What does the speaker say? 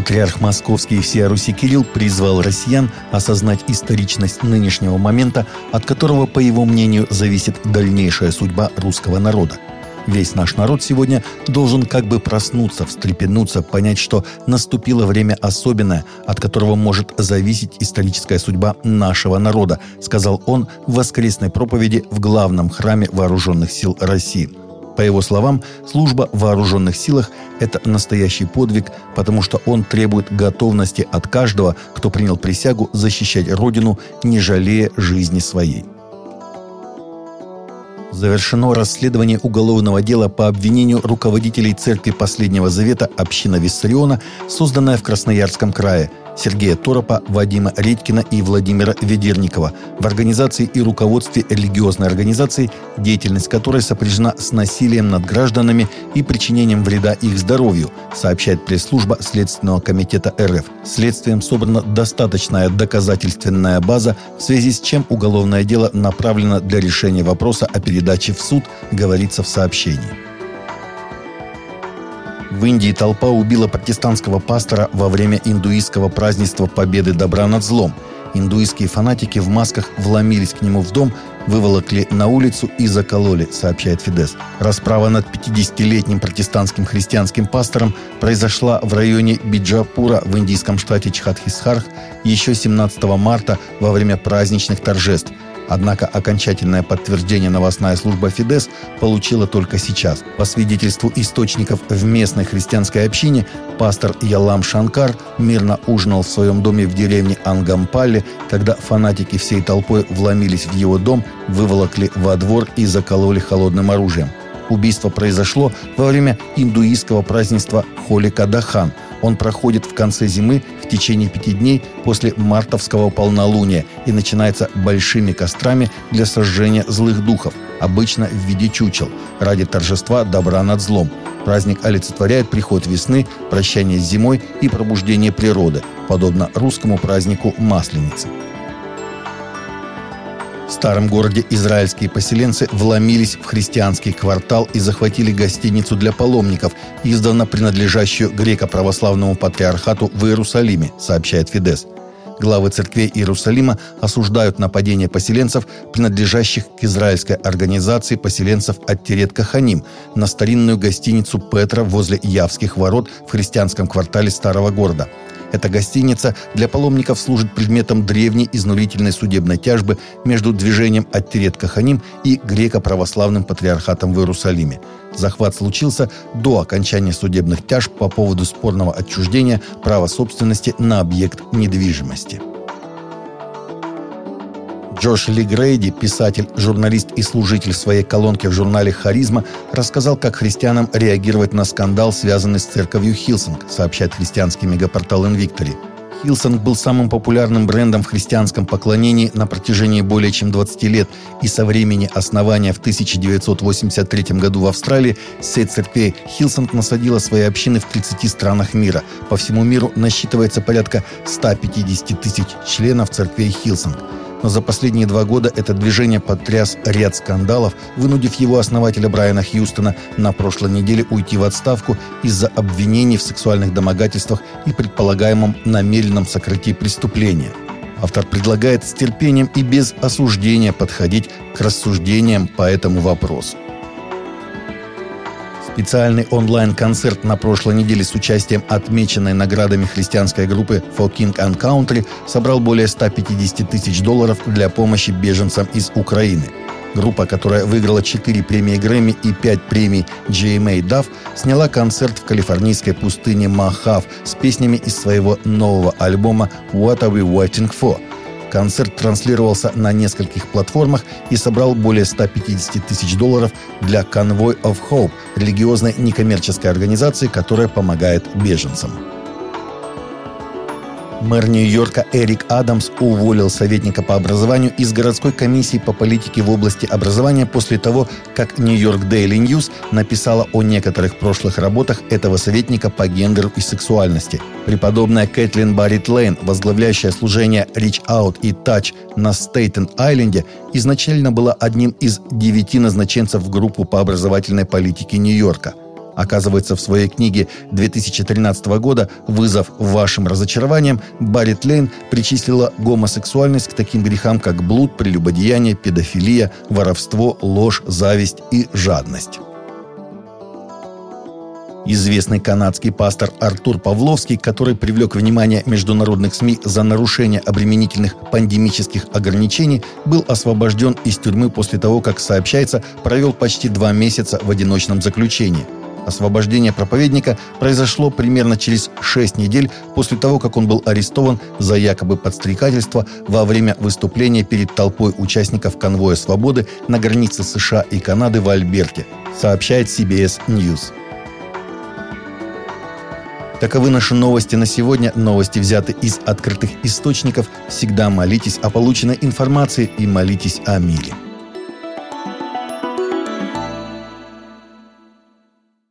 Патриарх Московский и всея Руси Кирилл призвал россиян осознать историчность нынешнего момента, от которого, по его мнению, зависит дальнейшая судьба русского народа. Весь наш народ сегодня должен как бы проснуться, встрепенуться, понять, что наступило время особенное, от которого может зависеть историческая судьба нашего народа, сказал он в воскресной проповеди в главном храме Вооруженных сил России – по его словам, служба в вооруженных силах – это настоящий подвиг, потому что он требует готовности от каждого, кто принял присягу защищать Родину, не жалея жизни своей. Завершено расследование уголовного дела по обвинению руководителей Церкви Последнего Завета «Община Виссариона», созданная в Красноярском крае – Сергея Торопа, Вадима Редькина и Владимира Ведерникова в организации и руководстве религиозной организации, деятельность которой сопряжена с насилием над гражданами и причинением вреда их здоровью, сообщает пресс-служба Следственного комитета РФ. Следствием собрана достаточная доказательственная база, в связи с чем уголовное дело направлено для решения вопроса о передаче в суд, говорится в сообщении. В Индии толпа убила протестантского пастора во время индуистского празднества Победы добра над злом. Индуистские фанатики в масках вломились к нему в дом, выволокли на улицу и закололи, сообщает Фидес. Расправа над 50-летним протестантским христианским пастором произошла в районе Биджапура в индийском штате Чхатхисхарх еще 17 марта во время праздничных торжеств – Однако окончательное подтверждение новостная служба «Фидес» получила только сейчас. По свидетельству источников в местной христианской общине, пастор Ялам Шанкар мирно ужинал в своем доме в деревне Ангампалли, когда фанатики всей толпой вломились в его дом, выволокли во двор и закололи холодным оружием. Убийство произошло во время индуистского празднества Холи Кадахан – он проходит в конце зимы в течение пяти дней после мартовского полнолуния и начинается большими кострами для сожжения злых духов, обычно в виде чучел, ради торжества добра над злом. Праздник олицетворяет приход весны, прощание с зимой и пробуждение природы, подобно русскому празднику Масленицы. В старом городе израильские поселенцы вломились в христианский квартал и захватили гостиницу для паломников, издавна принадлежащую греко-православному патриархату в Иерусалиме, сообщает Фидес. Главы церквей Иерусалима осуждают нападение поселенцев, принадлежащих к израильской организации поселенцев от Терет Каханим, на старинную гостиницу Петра возле Явских ворот в христианском квартале старого города – эта гостиница для паломников служит предметом древней изнурительной судебной тяжбы между движением Аттирет Каханим и греко-православным патриархатом в Иерусалиме. Захват случился до окончания судебных тяжб по поводу спорного отчуждения права собственности на объект недвижимости. Джош Ли Грейди, писатель, журналист и служитель своей колонки в журнале «Харизма», рассказал, как христианам реагировать на скандал, связанный с церковью Hillsong, сообщает христианский мегапортал «Invictory». Hillsong был самым популярным брендом в христианском поклонении на протяжении более чем 20 лет, и со времени основания в 1983 году в Австралии сеть церквей Hillsong насадила свои общины в 30 странах мира. По всему миру насчитывается порядка 150 тысяч членов церквей Hillsong но за последние два года это движение потряс ряд скандалов, вынудив его основателя Брайана Хьюстона на прошлой неделе уйти в отставку из-за обвинений в сексуальных домогательствах и предполагаемом намеренном сокрытии преступления. Автор предлагает с терпением и без осуждения подходить к рассуждениям по этому вопросу. Специальный онлайн-концерт на прошлой неделе с участием отмеченной наградами христианской группы For King and Country собрал более 150 тысяч долларов для помощи беженцам из Украины. Группа, которая выиграла 4 премии Грэмми и 5 премий GMA DAF, сняла концерт в калифорнийской пустыне Махав с песнями из своего нового альбома «What Are We Waiting For?», Концерт транслировался на нескольких платформах и собрал более 150 тысяч долларов для Convoy of Hope, религиозной некоммерческой организации, которая помогает беженцам. Мэр Нью-Йорка Эрик Адамс уволил советника по образованию из городской комиссии по политике в области образования после того, как Нью-Йорк Daily News написала о некоторых прошлых работах этого советника по гендеру и сексуальности. Преподобная Кэтлин Баррит Лейн, возглавляющая служение Reach Out и Touch на Стейтен-Айленде, изначально была одним из девяти назначенцев в группу по образовательной политике Нью-Йорка – Оказывается, в своей книге 2013 года «Вызов вашим разочарованиям» Баррит Лейн причислила гомосексуальность к таким грехам, как блуд, прелюбодеяние, педофилия, воровство, ложь, зависть и жадность. Известный канадский пастор Артур Павловский, который привлек внимание международных СМИ за нарушение обременительных пандемических ограничений, был освобожден из тюрьмы после того, как, сообщается, провел почти два месяца в одиночном заключении. Освобождение проповедника произошло примерно через шесть недель после того, как он был арестован за якобы подстрекательство во время выступления перед толпой участников конвоя свободы на границе США и Канады в Альберте, сообщает CBS News. Таковы наши новости на сегодня. Новости взяты из открытых источников. Всегда молитесь о полученной информации и молитесь о мире.